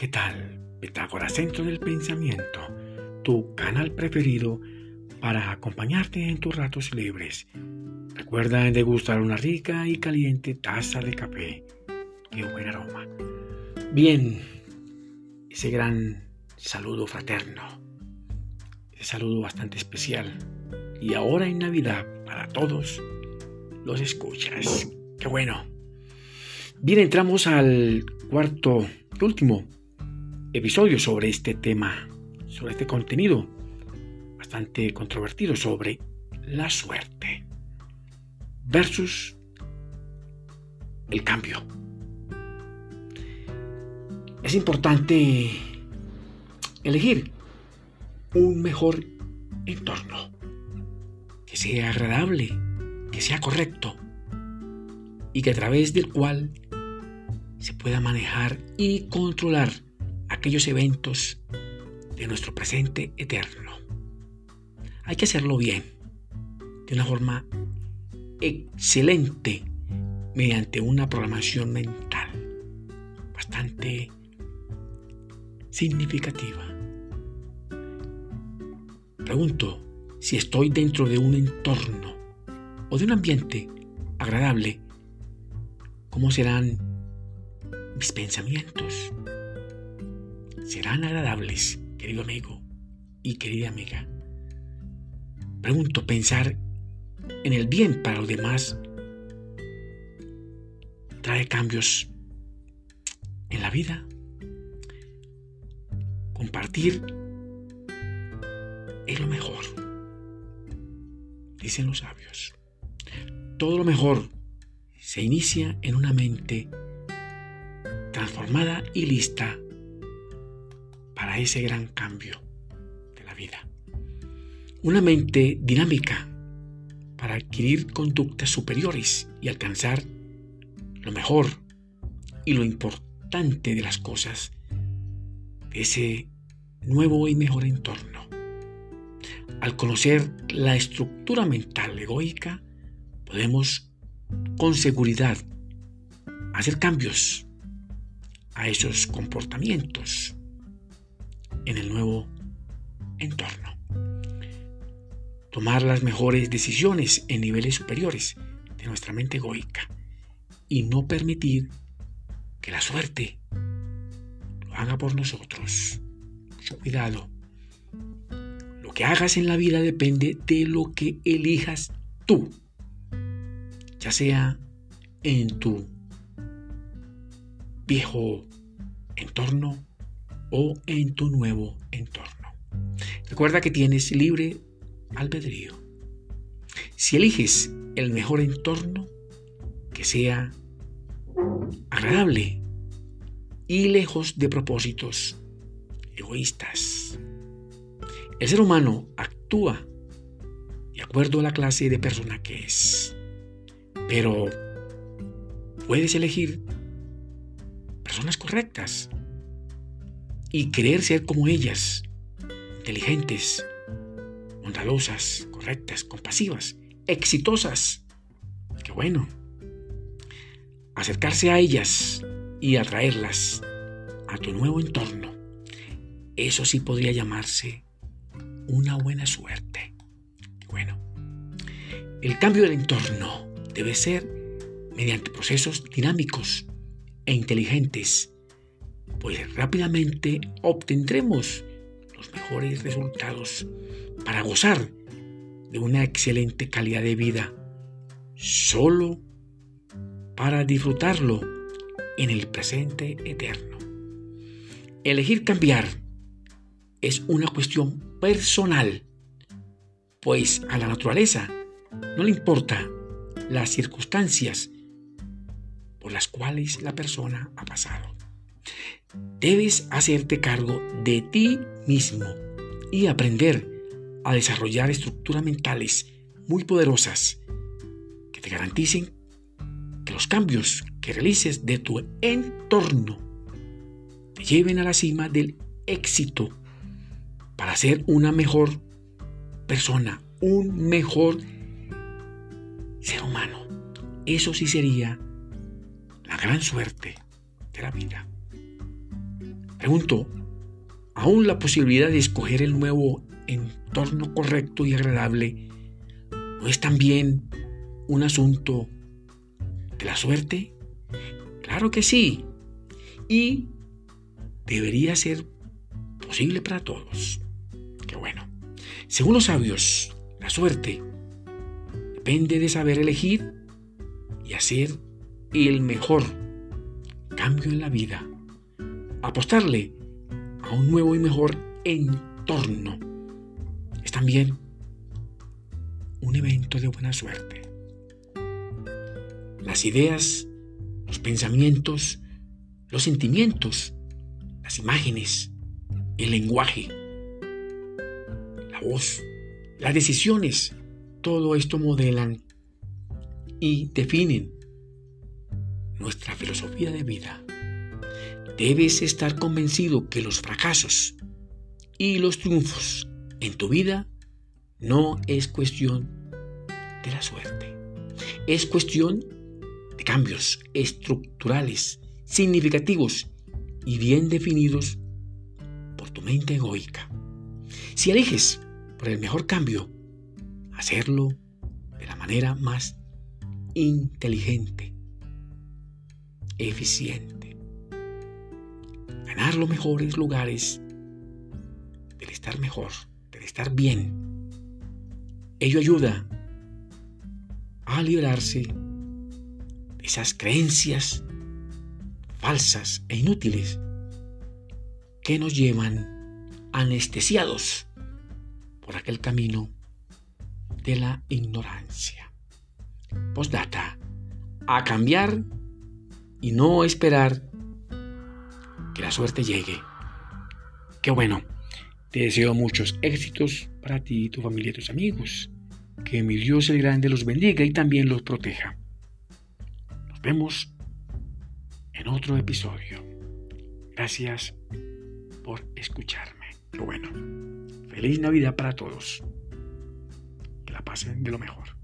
¿qué tal? Pitágoras Centro del Pensamiento, tu canal preferido para acompañarte en tus ratos libres. Recuerda degustar una rica y caliente taza de café. ¡Qué buen aroma! Bien, ese gran saludo fraterno, ese saludo bastante especial. Y ahora en Navidad, para todos los escuchas. ¡Qué bueno! Bien, entramos al cuarto último episodio sobre este tema, sobre este contenido bastante controvertido sobre la suerte versus el cambio. Es importante elegir un mejor entorno, que sea agradable, que sea correcto y que a través del cual se pueda manejar y controlar aquellos eventos de nuestro presente eterno. Hay que hacerlo bien, de una forma excelente, mediante una programación mental bastante significativa. Pregunto si estoy dentro de un entorno o de un ambiente agradable, ¿cómo serán mis pensamientos? Serán agradables, querido amigo y querida amiga. Pregunto, ¿pensar en el bien para los demás trae cambios en la vida? Compartir es lo mejor, dicen los sabios. Todo lo mejor se inicia en una mente transformada y lista ese gran cambio de la vida. Una mente dinámica para adquirir conductas superiores y alcanzar lo mejor y lo importante de las cosas de ese nuevo y mejor entorno. Al conocer la estructura mental egoica, podemos con seguridad hacer cambios a esos comportamientos en el nuevo entorno. Tomar las mejores decisiones en niveles superiores de nuestra mente egoica y no permitir que la suerte lo haga por nosotros. Cuidado. Lo que hagas en la vida depende de lo que elijas tú, ya sea en tu viejo entorno o en tu nuevo entorno. Recuerda que tienes libre albedrío. Si eliges el mejor entorno, que sea agradable y lejos de propósitos egoístas. El ser humano actúa de acuerdo a la clase de persona que es. Pero puedes elegir personas correctas y querer ser como ellas, inteligentes, bondadosas, correctas, compasivas, exitosas. Qué bueno. Acercarse a ellas y atraerlas a tu nuevo entorno. Eso sí podría llamarse una buena suerte. Bueno. El cambio del entorno debe ser mediante procesos dinámicos e inteligentes pues rápidamente obtendremos los mejores resultados para gozar de una excelente calidad de vida, solo para disfrutarlo en el presente eterno. Elegir cambiar es una cuestión personal, pues a la naturaleza no le importa las circunstancias por las cuales la persona ha pasado. Debes hacerte cargo de ti mismo y aprender a desarrollar estructuras mentales muy poderosas que te garanticen que los cambios que realices de tu entorno te lleven a la cima del éxito para ser una mejor persona, un mejor ser humano. Eso sí sería la gran suerte de la vida. Pregunto, ¿aún la posibilidad de escoger el nuevo entorno correcto y agradable no es también un asunto de la suerte? Claro que sí. Y debería ser posible para todos. Qué bueno. Según los sabios, la suerte depende de saber elegir y hacer el mejor cambio en la vida. Apostarle a un nuevo y mejor entorno es también un evento de buena suerte. Las ideas, los pensamientos, los sentimientos, las imágenes, el lenguaje, la voz, las decisiones, todo esto modelan y definen nuestra filosofía de vida. Debes estar convencido que los fracasos y los triunfos en tu vida no es cuestión de la suerte. Es cuestión de cambios estructurales, significativos y bien definidos por tu mente egoica. Si eliges por el mejor cambio, hacerlo de la manera más inteligente, eficiente. Ganar los mejores lugares del estar mejor, del estar bien. Ello ayuda a liberarse de esas creencias falsas e inútiles que nos llevan anestesiados por aquel camino de la ignorancia. Postdata. A cambiar y no esperar que la suerte llegue. Qué bueno. Te deseo muchos éxitos para ti, tu familia y tus amigos. Que mi Dios el Grande los bendiga y también los proteja. Nos vemos en otro episodio. Gracias por escucharme. Qué bueno. Feliz Navidad para todos. Que la pasen de lo mejor.